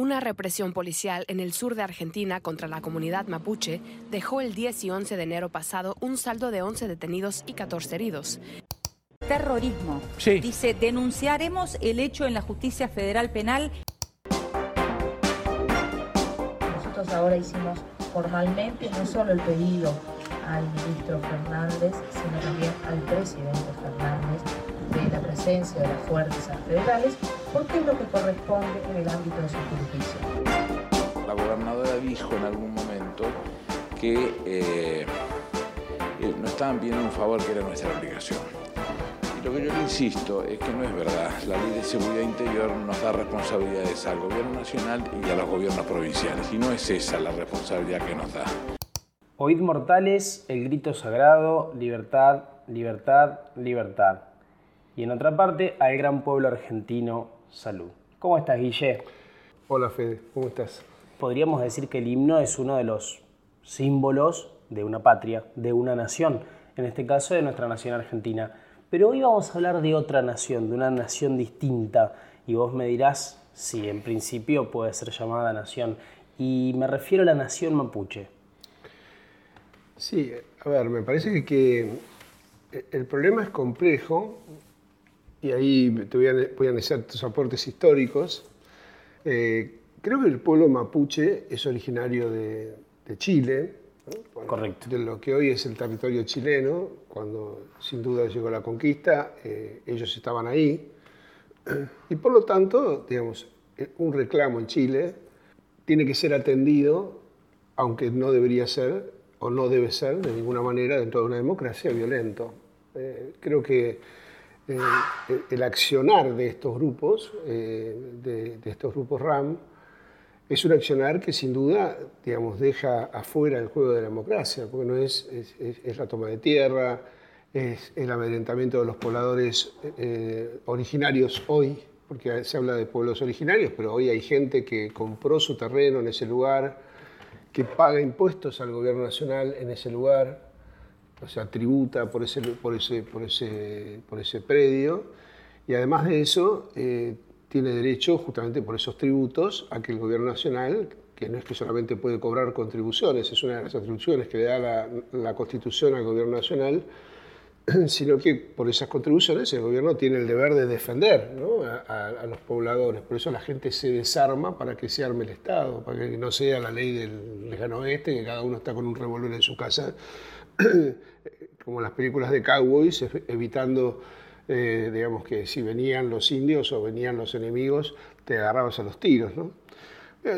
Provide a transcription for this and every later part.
Una represión policial en el sur de Argentina contra la comunidad mapuche dejó el 10 y 11 de enero pasado un saldo de 11 detenidos y 14 heridos. Terrorismo. Sí. Dice, denunciaremos el hecho en la justicia federal penal. Nosotros ahora hicimos formalmente no solo el pedido al ministro Fernández, sino también al presidente Fernández de la presencia de las fuerzas federales, porque es lo que corresponde en el ámbito de su jurisdicción. La gobernadora dijo en algún momento que eh, eh, no estaban pidiendo un favor que era nuestra obligación. Y lo que yo le insisto es que no es verdad. La ley de seguridad interior nos da responsabilidades al gobierno nacional y a los gobiernos provinciales. Y no es esa la responsabilidad que nos da. Oíd mortales el grito sagrado, libertad, libertad, libertad. Y en otra parte, al gran pueblo argentino, salud. ¿Cómo estás, Guille? Hola Fede, ¿cómo estás? Podríamos decir que el himno es uno de los símbolos de una patria, de una nación, en este caso de nuestra nación argentina. Pero hoy vamos a hablar de otra nación, de una nación distinta, y vos me dirás si en principio puede ser llamada nación, y me refiero a la nación mapuche. Sí, a ver, me parece que el problema es complejo y ahí te voy a, voy a analizar tus aportes históricos. Eh, creo que el pueblo mapuche es originario de, de Chile, ¿no? Bueno, Correcto. de lo que hoy es el territorio chileno, cuando sin duda llegó la conquista, eh, ellos estaban ahí. Y por lo tanto, digamos, un reclamo en Chile tiene que ser atendido, aunque no debería ser o no debe ser de ninguna manera dentro de una democracia violento. Eh, creo que eh, el accionar de estos grupos, eh, de, de, estos grupos RAM, es un accionar que sin duda, digamos, deja afuera el juego de la democracia, porque no es, es, es la toma de tierra, es el amedrentamiento de los pobladores originarios hoy, porque se habla de pueblos originarios, pero hoy hay gente que compró su terreno en ese lugar, que paga impuestos al gobierno nacional en ese lugar, o sea, tributa por ese, por ese, por ese, por ese predio, y además de eso, eh, tiene derecho, justamente por esos tributos, a que el gobierno nacional, que no es que solamente puede cobrar contribuciones, es una de las atribuciones que le da la, la Constitución al gobierno nacional, sino que por esas contribuciones el gobierno tiene el deber de defender ¿no? a, a, a, los pobladores. Por eso la gente se desarma para que se arme el Estado, para que no sea la ley del lejano oeste, que cada uno está con un revólver en su casa, como las películas de cowboys, evitando, eh, digamos, que si venían los indios o venían los enemigos, te agarrabas a los tiros. ¿no?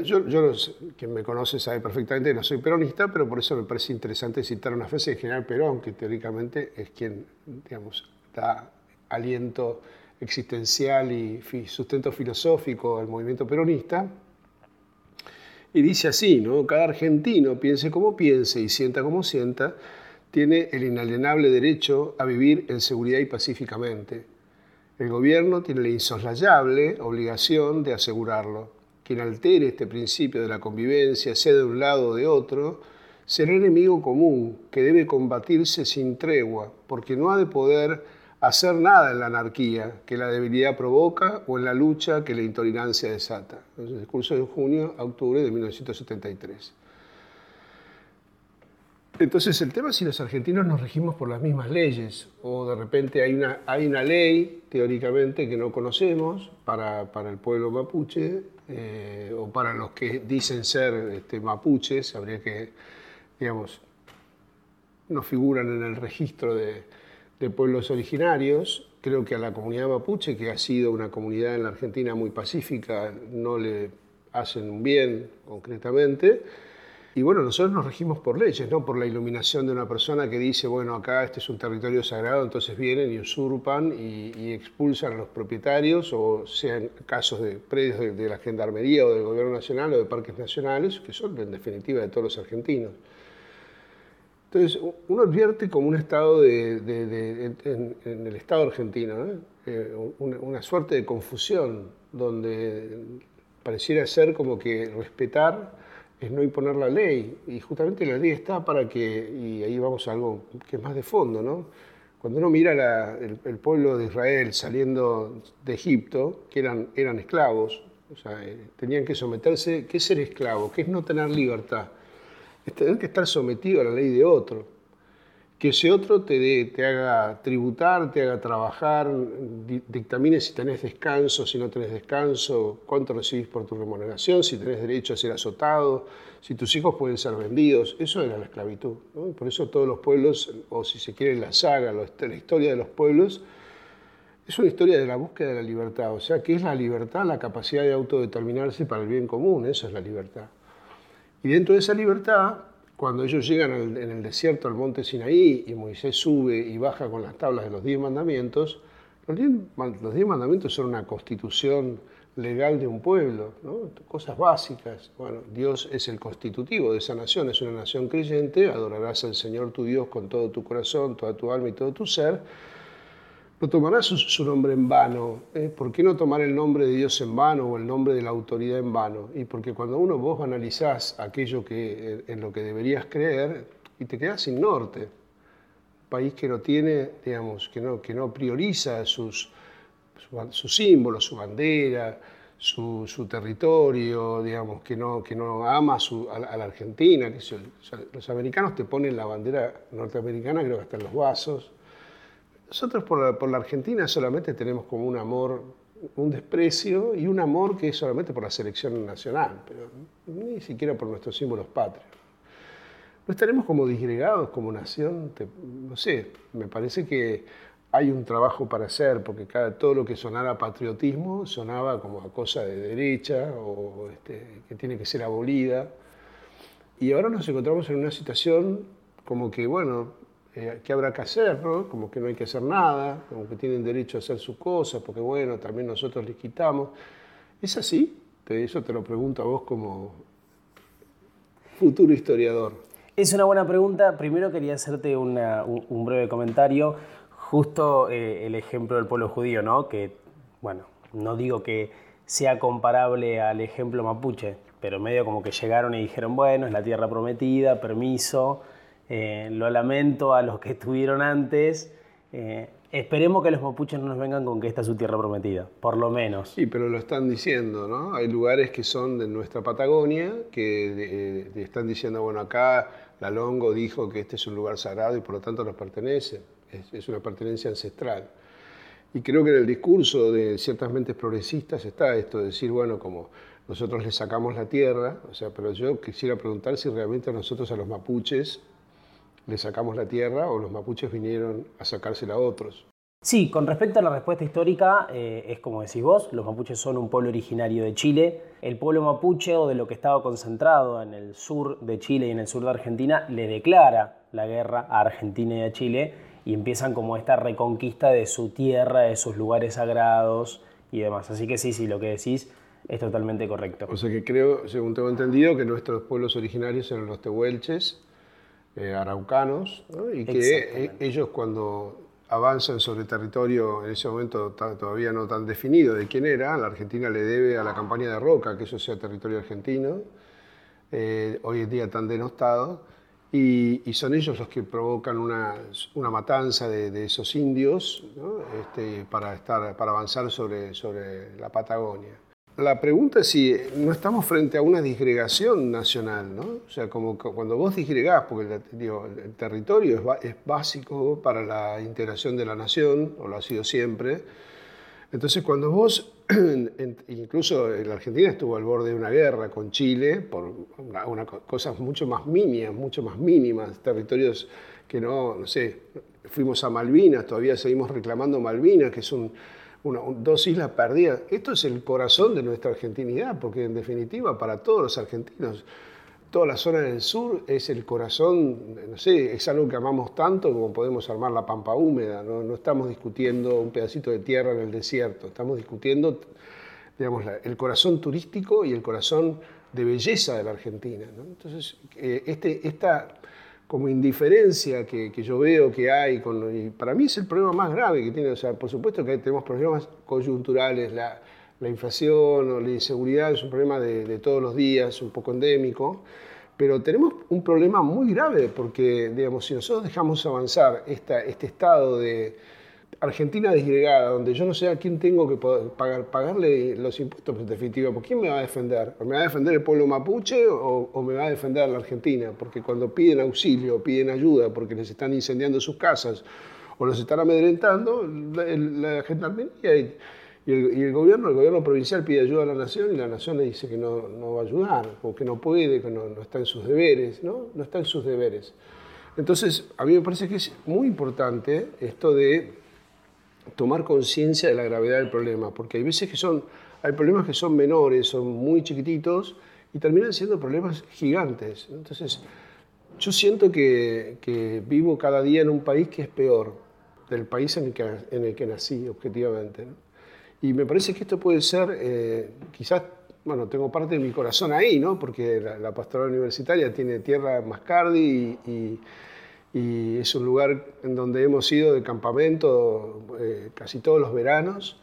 Yo, yo quien me conoce sabe perfectamente que no soy peronista, pero por eso me parece interesante citar una frase del general Perón, que teóricamente es quien, digamos, da aliento existencial y sustento filosófico al movimiento peronista. Y dice así, ¿no? Cada argentino, piense como piense y sienta como sienta, tiene el inalienable derecho a vivir en seguridad y pacíficamente. El gobierno tiene la insoslayable obligación de asegurarlo quien altere este principio de la convivencia, sea de un lado o de otro, será enemigo común que debe combatirse sin tregua, porque no ha de poder hacer nada en la anarquía que la debilidad provoca o en la lucha que la intolerancia desata. El discurso de junio a octubre de 1973. Entonces el tema es si los argentinos nos regimos por las mismas leyes o de repente hay una, hay una ley teóricamente que no conocemos para, para el pueblo mapuche eh, o para los que dicen ser este, mapuches, habría que, digamos, no figuran en el registro de, de pueblos originarios. Creo que a la comunidad mapuche, que ha sido una comunidad en la Argentina muy pacífica, no le hacen un bien concretamente. Y bueno, nosotros nos regimos por leyes, no por la iluminación de una persona que dice, bueno, acá este es un territorio sagrado, entonces vienen y usurpan y, expulsan a los propietarios, o sean casos de predios de, la Gendarmería o del Gobierno Nacional o de parques nacionales, que son en definitiva de todos los argentinos. Entonces, uno advierte como un estado de, de, en, el Estado argentino, ¿no? eh, una, una suerte de confusión, donde pareciera ser como que respetar es no imponer la ley. Y justamente la ley está para que, y ahí vamos a algo que es más de fondo, ¿no? Cuando uno mira la, el, el, pueblo de Israel saliendo de Egipto, que eran, eran esclavos, O sea, eh, tenían que someterse, ¿qué es ser esclavo? ¿Qué es no tener libertad? Es tener que estar sometido a la ley de otro. Que ese otro te, te haga tributar, te haga trabajar, dictamine si tenés descanso, si no tenés descanso, cuánto recibís por tu remuneración, si tenés derecho a ser azotado, si tus hijos pueden ser vendidos. Eso era la esclavitud. por eso todos los pueblos, o si se quiere la saga, la historia de los pueblos, es una historia de la búsqueda de la libertad, o sea, ¿qué es la libertad? La capacidad de autodeterminarse para el bien común, eso es la libertad. Y dentro de esa libertad, cuando ellos llegan en el desierto al monte Sinaí y Moisés sube y baja con las tablas de los diez mandamientos, los diez, mandamientos son una constitución legal de un pueblo, cosas básicas. Bueno, Dios es el constitutivo de esa nación, es una nación creyente, adorarás al Señor tu Dios con todo tu corazón, toda tu alma y todo tu ser no tomarás su, nombre en vano. ¿eh? ¿Por qué no tomar el nombre de Dios en vano o el nombre de la autoridad en vano? Y porque cuando uno vos analizás aquello que, en lo que deberías creer y te quedas sin norte, país que no tiene, digamos, que no, que no prioriza sus, sus símbolos, su bandera, su, territorio, digamos, que no, que no ama a, la Argentina. Que los americanos te ponen la bandera norteamericana, creo que hasta en los vasos nosotros por la, Argentina solamente tenemos como un amor, un desprecio y un amor que es solamente por la selección nacional, pero ni siquiera por nuestros símbolos patrios. ¿No estaremos como disgregados como nación? no sé, me parece que hay un trabajo para hacer, porque cada, todo lo que sonara patriotismo sonaba como a cosa de derecha o este, que tiene que ser abolida. Y ahora nos encontramos en una situación como que, bueno, eh, ¿qué habrá que hacer? Como que no hay que hacer nada, como que tienen derecho a hacer su cosa, porque bueno, también nosotros les quitamos. ¿Es así? Eso te lo pregunto a vos como futuro historiador. Es una buena pregunta. Primero quería hacerte un, breve comentario. Justo eh, el ejemplo del pueblo judío, ¿no? Que, bueno, no digo que sea comparable al ejemplo mapuche, pero medio como que llegaron y dijeron, bueno, es la tierra prometida, permiso, eh, lo lamento a los que estuvieron antes. Eh, esperemos que los mapuches no nos vengan con que esta es su tierra prometida, por lo menos. Sí, pero lo están diciendo, ¿no? Hay lugares que son de nuestra Patagonia que eh, están diciendo, bueno, acá la Longo dijo que este es un lugar sagrado y por lo tanto nos pertenece. Es, una pertenencia ancestral. Y creo que en el discurso de ciertas mentes progresistas está esto de decir, bueno, como nosotros les sacamos la tierra, o sea, pero yo quisiera preguntar si realmente nosotros a los mapuches le sacamos la tierra o los mapuches vinieron a sacársela a otros. Sí, con respecto a la respuesta histórica, eh, es como decís vos, los mapuches son un pueblo originario de Chile. El pueblo mapuche, o de lo que estaba concentrado en el sur de Chile y en el sur de Argentina, le declara la guerra a Argentina y a Chile y empiezan como esta reconquista de su tierra, de sus lugares sagrados y demás. Así que sí, sí, lo que decís es totalmente correcto. O sea que creo, según tengo entendido, que nuestros pueblos originarios eran los tehuelches, eh, araucanos, y que e, ellos cuando avanzan sobre territorio en ese momento todavía no tan definido de quién era, la Argentina le debe a la campaña de Roca que eso sea territorio argentino, eh, hoy en día tan denostado, y, son ellos los que provocan una, una matanza de, esos indios este, para, estar, para avanzar sobre, sobre la Patagonia. La pregunta es si no estamos frente a una disgregación nacional, ¿no? O sea, como cuando vos disgregás, porque el territorio es, básico para la integración de la nación, o lo ha sido siempre, entonces cuando vos, incluso la Argentina estuvo al borde de una guerra con Chile por una, cosas mucho más mínimas, mucho más mínimas, territorios que no, no sé, fuimos a Malvinas, todavía seguimos reclamando Malvinas, que es un dos islas perdidas. Esto es el corazón de nuestra argentinidad, porque en definitiva para todos los argentinos, toda la zona del sur es el corazón, no sé, es algo que amamos tanto como podemos armar la pampa húmeda, no, estamos discutiendo un pedacito de tierra en el desierto, estamos discutiendo digamos, el corazón turístico y el corazón de belleza de la Argentina. Entonces, eh, este, esta como indiferencia que, yo veo que hay, con, y para mí es el problema más grave que tiene, o sea, por supuesto que tenemos problemas coyunturales, la, inflación o la inseguridad es un problema de, todos los días, un poco endémico, pero tenemos un problema muy grave porque, digamos, si nosotros dejamos avanzar esta, este estado de, Argentina disgregada, donde yo no sé a quién tengo que pagar, pagarle los impuestos, pues, en definitiva, ¿por quién me va a defender? ¿Me va a defender el pueblo mapuche o, me va a defender la Argentina? Porque cuando piden auxilio, piden ayuda porque les están incendiando sus casas o los están amedrentando, la, la gendarmería y, el, gobierno, el gobierno provincial pide ayuda a la nación y la nación le dice que no, no va a ayudar, o que no puede, que no, no está en sus deberes, ¿no? No está en sus deberes. Entonces, a mí me parece que es muy importante esto de tomar conciencia de la gravedad del problema, porque hay veces que son, hay problemas que son menores, son muy chiquititos y terminan siendo problemas gigantes. Entonces, yo siento que, que vivo cada día en un país que es peor del país en el que, en el que nací, objetivamente. Y me parece que esto puede ser, eh, quizás, bueno, tengo parte de mi corazón ahí, ¿no? Porque la, la pastoral universitaria tiene tierra Mascardi y, y y es un lugar en donde hemos ido de campamento eh, casi todos los veranos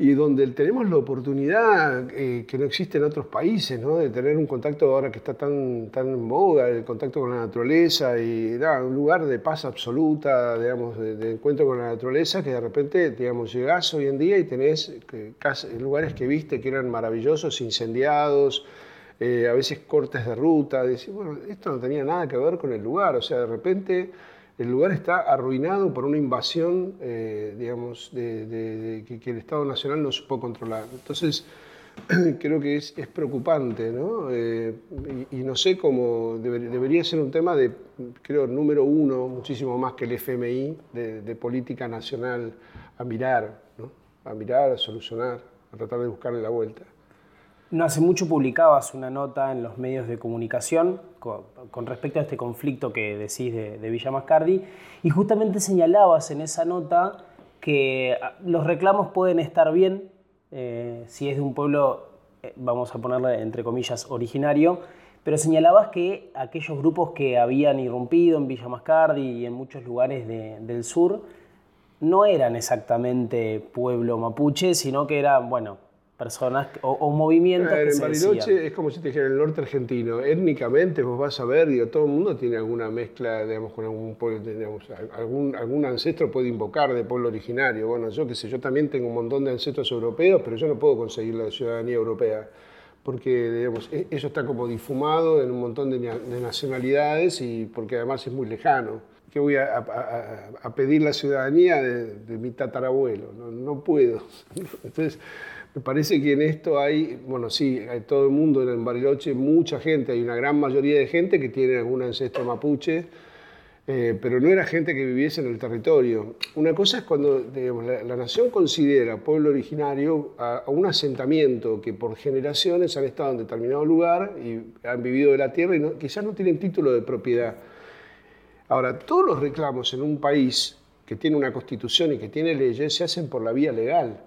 y donde tenemos la oportunidad eh, que no existe en otros países, ¿no? de tener un contacto ahora que está tan, tan en boga, el contacto con la naturaleza y un lugar de paz absoluta, digamos, de, encuentro con la naturaleza que de repente, digamos, llegás hoy en día y tenés lugares que viste que eran maravillosos, incendiados, eh, a veces cortes de ruta, decir, bueno, esto no tenía nada que ver con el lugar, o sea, de repente el lugar está arruinado por una invasión, eh, digamos, de, que, el Estado Nacional no supo controlar. Entonces, creo que es, preocupante, ¿no? Eh, y, no sé cómo debería ser un tema de, creo, número uno, muchísimo más que el FMI, de, política nacional, a mirar, ¿no? A mirar, a solucionar, a tratar de buscarle la vuelta. No hace mucho publicabas una nota en los medios de comunicación con, respecto a este conflicto que decís de, Villa Mascardi y justamente señalabas en esa nota que ah, los reclamos pueden estar bien eh, si es de un pueblo, eh, vamos a ponerle entre comillas, originario, pero señalabas que aquellos grupos que habían irrumpido en Villa Mascardi y en muchos lugares del sur no eran exactamente pueblo mapuche, sino que eran, bueno, personas o, o movimientos. que en Bariloche es como si te dijera el norte argentino. Étnicamente vos vas a ver, digo, todo el mundo tiene alguna mezcla, digamos, con algún pueblo, digamos, algún, algún ancestro puede invocar de pueblo originario. Bueno, yo qué sé, yo también tengo un montón de ancestros europeos, pero yo no puedo conseguir la ciudadanía europea. Porque, digamos, e, eso está como difumado en un montón de, nacionalidades y porque además es muy lejano. ¿Qué voy a, a, pedir la ciudadanía de, de mi tatarabuelo? No, no puedo. Entonces, me parece que en esto hay, bueno, sí, hay todo el mundo en Bariloche, mucha gente, hay una gran mayoría de gente que tiene algún ancestro mapuche, eh, pero no era gente que viviese en el territorio. Una cosa es cuando la, nación considera pueblo originario a, un asentamiento que por generaciones han estado en determinado lugar y han vivido de la tierra y quizás no tienen título de propiedad. Ahora, todos los reclamos en un país que tiene una constitución y que tiene leyes se hacen por la vía legal.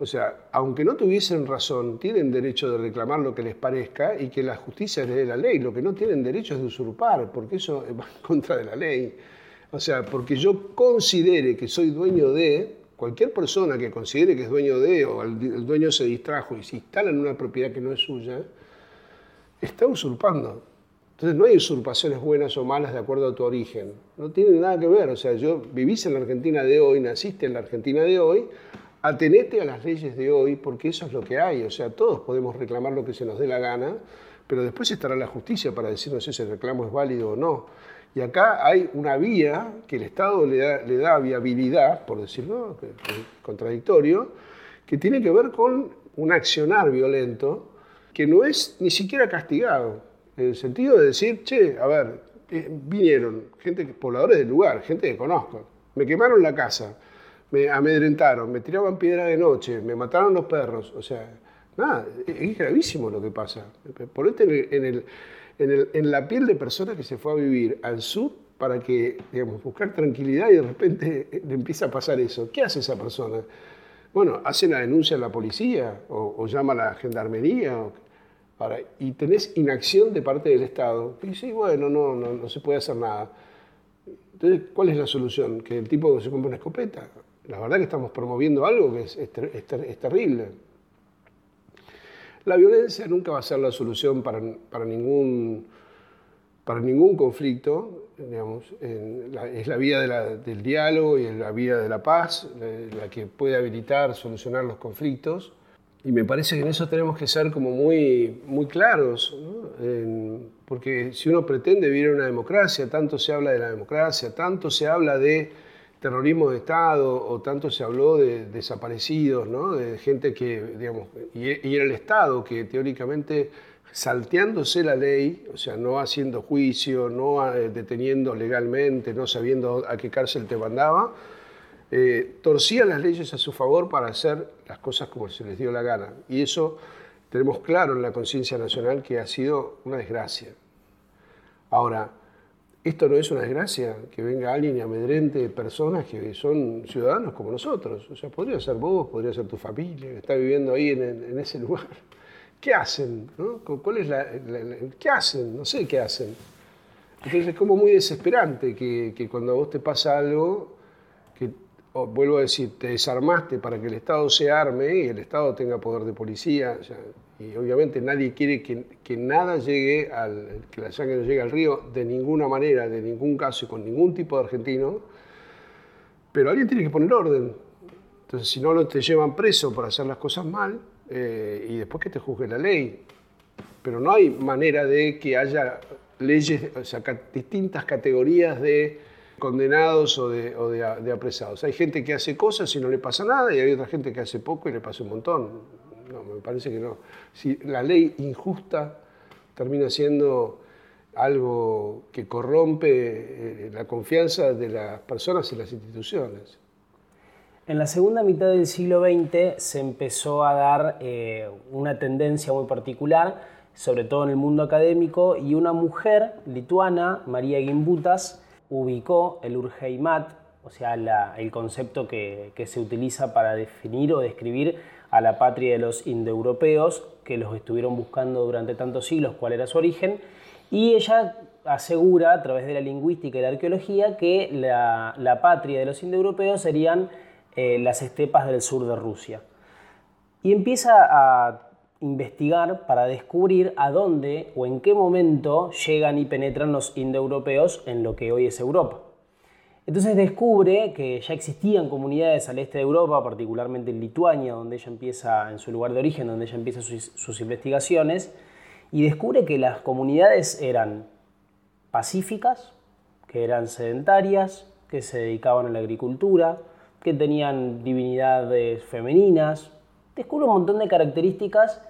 O sea, aunque no tuviesen razón, tienen derecho de reclamar lo que les parezca y que la justicia les dé la ley. Lo que no tienen derecho es de usurpar, porque eso va en contra de la ley. O sea, porque yo considere que soy dueño de, cualquier persona que considere que es dueño de, o el, dueño se distrajo y se instala en una propiedad que no es suya, está usurpando. Entonces no hay usurpaciones buenas o malas de acuerdo a tu origen. No tiene nada que ver. O sea, yo vivís en la Argentina de hoy, naciste en la Argentina de hoy, atenete a las leyes de hoy porque eso es lo que hay. O sea, todos podemos reclamar lo que se nos dé la gana, pero después estará la justicia para decirnos si ese reclamo es válido o no. Y acá hay una vía que el Estado le da, viabilidad, por decirlo contradictorio, que tiene que ver con un accionar violento que no es ni siquiera castigado. En el sentido de decir, che, a ver, eh, vinieron gente, pobladores del lugar, gente que conozco, me quemaron la casa me amedrentaron, me tiraban piedra de noche, me mataron los perros. O sea, nada, es gravísimo lo que pasa. Ponete en, el, en, el, en la piel de persona que se fue a vivir al sur para que, digamos, buscar tranquilidad y de repente le empieza a pasar eso. ¿Qué hace esa persona? Bueno, hace la denuncia a la policía o, llama a la gendarmería para, y tenés inacción de parte del Estado. Y sí, bueno, no, no, no se puede hacer nada. Entonces, ¿cuál es la solución? ¿Que el tipo se compre una escopeta? La verdad que estamos promoviendo algo que es, terrible. La violencia nunca va a ser la solución para, ningún, para ningún conflicto, digamos, es la vía del diálogo y la vía de la paz la, que puede habilitar, solucionar los conflictos. Y me parece que en eso tenemos que ser como muy, muy claros, porque si uno pretende vivir en una democracia, tanto se habla de la democracia, tanto se habla de terrorismo de Estado o tanto se habló de desaparecidos, ¿no? de gente que, digamos, y, era el Estado que teóricamente salteándose la ley, o sea, no haciendo juicio, no eh, deteniendo legalmente, no sabiendo a qué cárcel te mandaba, eh, torcía las leyes a su favor para hacer las cosas como se les dio la gana. Y eso tenemos claro en la conciencia nacional que ha sido una desgracia. Ahora, esto no es una desgracia que venga alguien y amedrente personas que son ciudadanos como nosotros. O sea, podría ser vos, podría ser tu familia, que está viviendo ahí en, ese lugar. ¿Qué hacen? ¿Cuál es la, ¿Qué hacen? No sé qué hacen. Entonces es como muy desesperante que, que cuando a vos te pasa algo, que vuelvo a decir, te desarmaste para que el Estado se arme y el Estado tenga poder de policía. Y obviamente nadie quiere que, nada llegue al, que la sangre no llegue al río de ninguna manera, de ningún caso y con ningún tipo de argentino. Pero alguien tiene que poner orden. Entonces, si no, te llevan preso por hacer las cosas mal eh, y después que te juzgue la ley. Pero no hay manera de que haya leyes, o sea, distintas categorías de condenados o, de, apresados. Hay gente que hace cosas y no le pasa nada y hay otra gente que hace poco y le pasa un montón. No, me parece que no. Si la ley injusta termina siendo algo que corrompe eh, la confianza de las personas y las instituciones. En la segunda mitad del siglo XX se empezó a dar eh, una tendencia muy particular, sobre todo en el mundo académico, y una mujer lituana, María Gimbutas, ubicó el Urheimat, o sea, el concepto que, se utiliza para definir o describir a la patria de los indoeuropeos, que los estuvieron buscando durante tantos siglos cuál era su origen, y ella asegura a través de la lingüística y la arqueología que la, patria de los indoeuropeos serían eh, las estepas del sur de Rusia. Y empieza a investigar para descubrir a dónde o en qué momento llegan y penetran los indoeuropeos en lo que hoy es Europa. Entonces descubre que ya existían comunidades al este de Europa, particularmente en Lituania, donde ella empieza, en su lugar de origen, donde ella empieza sus, investigaciones, y descubre que las comunidades eran pacíficas, que eran sedentarias, que se dedicaban a la agricultura, que tenían divinidades femeninas, descubre un montón de características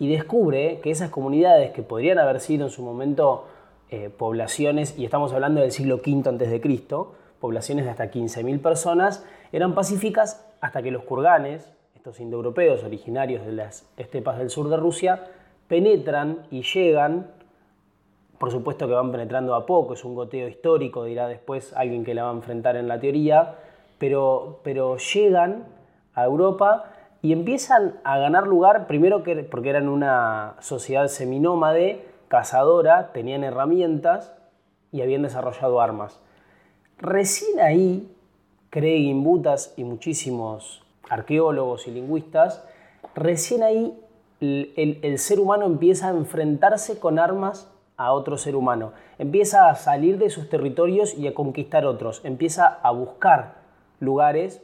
y descubre que esas comunidades que podrían haber sido en su momento eh, poblaciones, y estamos hablando del siglo V antes de Cristo, poblaciones de hasta 15.000 personas, eran pacíficas hasta que los kurganes, estos indoeuropeos originarios de las estepas del sur de Rusia, penetran y llegan, por supuesto que van penetrando a poco, es un goteo histórico, dirá después alguien que la va a enfrentar en la teoría, pero, pero llegan a Europa y empiezan a ganar lugar, primero que, porque eran una sociedad seminómade, cazadora, tenían herramientas y habían desarrollado armas. Recién ahí, cree Gimbutas y muchísimos arqueólogos y lingüistas, recién ahí el, ser humano empieza a enfrentarse con armas a otro ser humano, empieza a salir de sus territorios y a conquistar otros, empieza a buscar lugares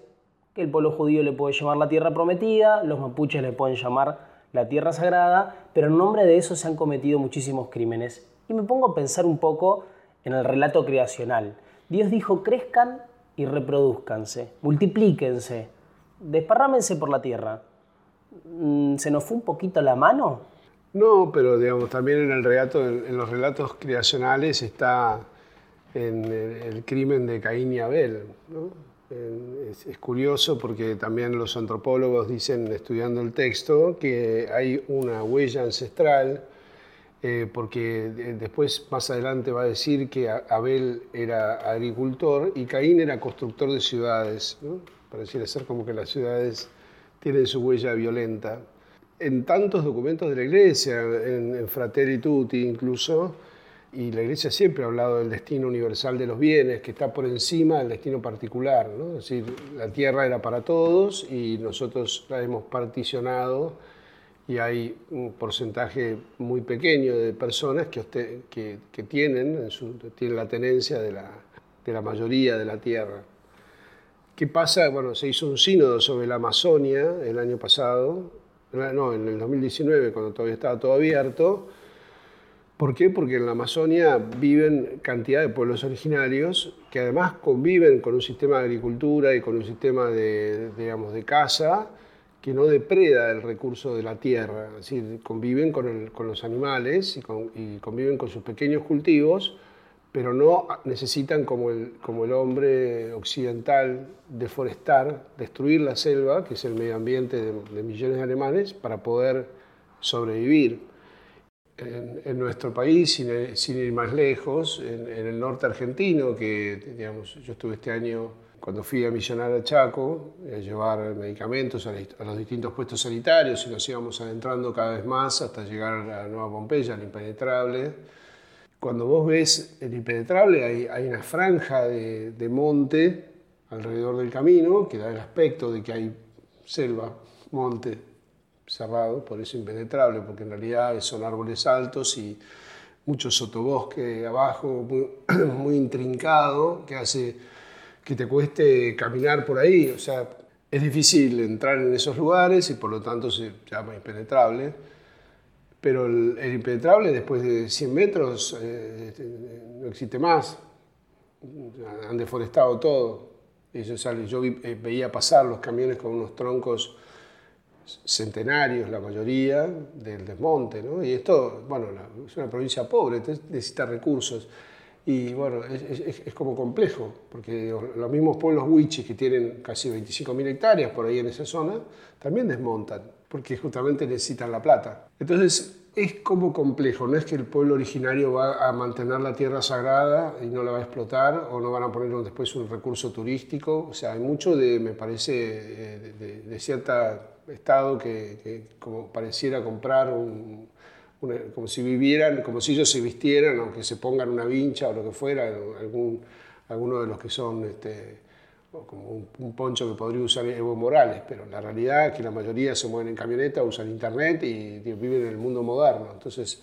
que el pueblo judío le puede llamar la tierra prometida, los mapuches le pueden llamar la tierra sagrada, pero en nombre de eso se han cometido muchísimos crímenes. Y me pongo a pensar un poco en el relato creacional. Dios dijo, crezcan y reproduzcanse, multiplíquense, desparrámense por la tierra. Mm, ¿Se nos fue un poquito la mano? No, pero digamos, también en, el relato, en los relatos creacionales está en el, crimen de Caín y Abel. Es, curioso porque también los antropólogos dicen, estudiando el texto, que hay una huella ancestral, eh, porque después más adelante va a decir que Abel era agricultor y Caín era constructor de ciudades. ¿no? Pareciera ser como que las ciudades tienen su huella violenta. En tantos documentos de la iglesia, en, en Fratelli Tutti incluso, y la Iglesia siempre ha hablado del destino universal de los bienes, que está por encima del destino particular. ¿no? Es decir, la tierra era para todos y nosotros la hemos particionado y hay un porcentaje muy pequeño de personas que, que, que tienen, tienen la tenencia de la, de la mayoría de la tierra. ¿Qué pasa? Bueno, se hizo un sínodo sobre la Amazonia el año pasado, no, en el 2019, cuando todavía estaba todo abierto. ¿Por qué? Porque en la Amazonia viven cantidad de pueblos originarios que además conviven con un sistema de agricultura y con un sistema de, digamos, de caza que no depreda el recurso de la tierra, es decir, conviven con, los animales y conviven con sus pequeños cultivos pero no necesitan como el, como el hombre occidental deforestar, destruir la selva, que es el medio ambiente de, millones de alemanes, para poder sobrevivir. En, nuestro país, sin, sin, ir más lejos, en, el norte argentino, que digamos, yo estuve este año cuando fui a misionar a Chaco, a llevar medicamentos a, a, los distintos puestos sanitarios y nos íbamos adentrando cada vez más hasta llegar a la Nueva Pompeya, al impenetrable. Cuando vos ves el impenetrable, hay, hay una franja de, de, monte alrededor del camino que da el aspecto de que hay selva, monte cerrado, por eso impenetrable, porque en realidad son árboles altos y mucho sotobosque abajo, muy, muy intrincado, que hace que te cueste caminar por ahí. O sea, es difícil entrar en esos lugares y por lo tanto se llama impenetrable pero el, impenetrable después de 100 metros eh, este, no existe más. Han deforestado todo. yo eh, veía pasar los camiones con unos troncos centenarios, la mayoría, del desmonte. ¿no? Y esto, bueno, es una provincia pobre, necesita recursos. Y bueno, es, como complejo, porque los mismos pueblos huichis que tienen casi 25.000 hectáreas por ahí en esa zona, también desmontan, porque justamente necesitan la plata. Entonces, es como complejo, no es que el pueblo originario va a mantener la tierra sagrada y no la va a explotar o no van a poner después un recurso turístico, o sea, hay mucho de, me parece, eh, de, cierto estado que, como pareciera comprar un, como si vivieran, como si ellos se vistieran, aunque se pongan una vincha o lo que fuera, algún, alguno de los que son... Este, como un, poncho que podría usar Evo Morales, pero la realidad es que la mayoría se mueven en camioneta, usan internet y, viven en el mundo moderno. Entonces,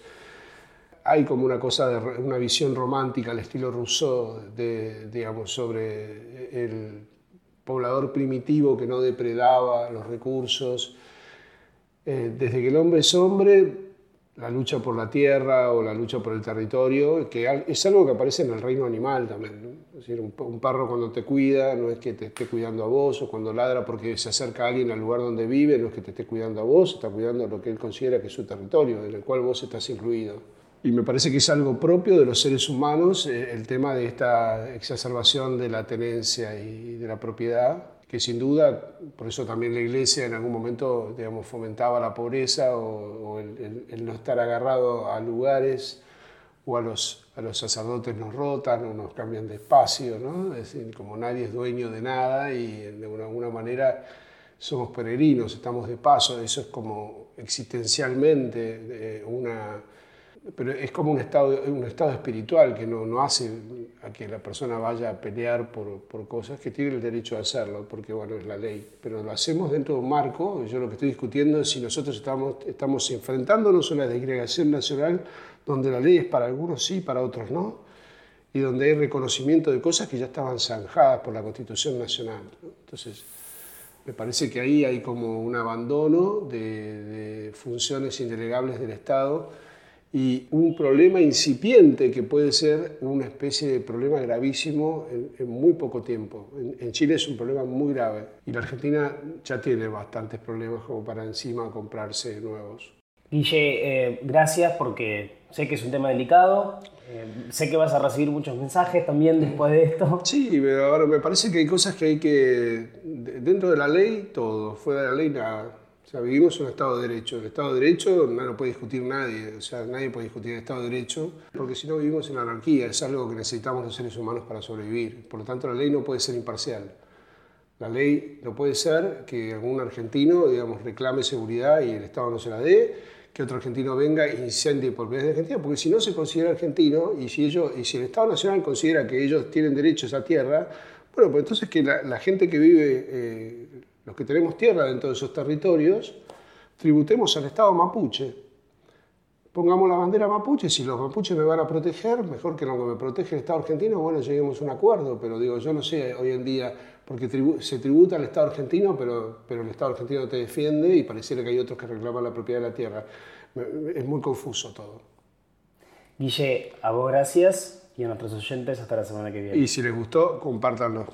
hay como una cosa de una visión romántica al estilo Rousseau de, digamos, sobre el poblador primitivo que no depredaba los recursos. Eh, desde que el hombre es hombre, la lucha por la tierra o la lucha por el territorio, que es algo que aparece en el reino animal también. Es decir, un, perro cuando te cuida no es que te esté cuidando a vos, o cuando ladra porque se acerca alguien al lugar donde vive, no es que te esté cuidando a vos, está cuidando lo que él considera que es su territorio, en el cual vos estás incluido. Y me parece que es algo propio de los seres humanos eh, el tema de esta exacerbación de la tenencia y de la propiedad que sin duda, por eso también la iglesia en algún momento digamos, fomentaba la pobreza o, el, no estar agarrado a lugares o a los, a los sacerdotes nos rotan o nos cambian de espacio, ¿no? es decir, como nadie es dueño de nada y de alguna manera somos peregrinos, estamos de paso, eso es como existencialmente eh, una pero es como un estado, un estado espiritual que no, no hace a que la persona vaya a pelear por, por, cosas que tiene el derecho a hacerlo, porque bueno, es la ley. Pero lo hacemos dentro de un marco, yo lo que estoy discutiendo es si nosotros estamos, estamos enfrentándonos a una desgregación nacional donde la ley es para algunos sí, para otros no, y donde hay reconocimiento de cosas que ya estaban zanjadas por la Constitución Nacional. Entonces, me parece que ahí hay como un abandono de, de funciones indelegables del Estado y un problema incipiente que puede ser una especie de problema gravísimo en, muy poco tiempo. En, Chile es un problema muy grave y la Argentina ya tiene bastantes problemas como para encima comprarse nuevos. Guille, eh, gracias porque sé que es un tema delicado, eh, sé que vas a recibir muchos mensajes también después de esto. Sí, pero ahora me parece que hay cosas que hay que, dentro de la ley, todo, fuera de la ley, nada. O sea, vivimos un Estado de Derecho. El Estado de Derecho no lo puede discutir nadie. O sea, nadie puede discutir el Estado de Derecho porque si no vivimos en anarquía. Es algo que necesitamos los seres humanos para sobrevivir. Por lo tanto, la ley no puede ser imparcial. La ley no puede ser que algún argentino, digamos, reclame seguridad y el Estado no se la dé, que otro argentino venga e incendie por de Argentina, porque si no se considera argentino y si, ellos, y si el Estado Nacional considera que ellos tienen derecho a esa tierra, bueno, pues entonces que la, gente que vive... Eh, los que tenemos tierra dentro de esos territorios, tributemos al Estado mapuche. Pongamos la bandera mapuche, si los mapuches me van a proteger, mejor que lo que me protege el Estado argentino, bueno, lleguemos a un acuerdo, pero digo, yo no sé hoy en día, porque se tributa al Estado argentino, pero, pero el Estado argentino te defiende y pareciera que hay otros que reclaman la propiedad de la tierra. Es muy confuso todo. Guille, a vos gracias y a nuestros oyentes hasta la semana que viene. Y si les gustó, compártanlo.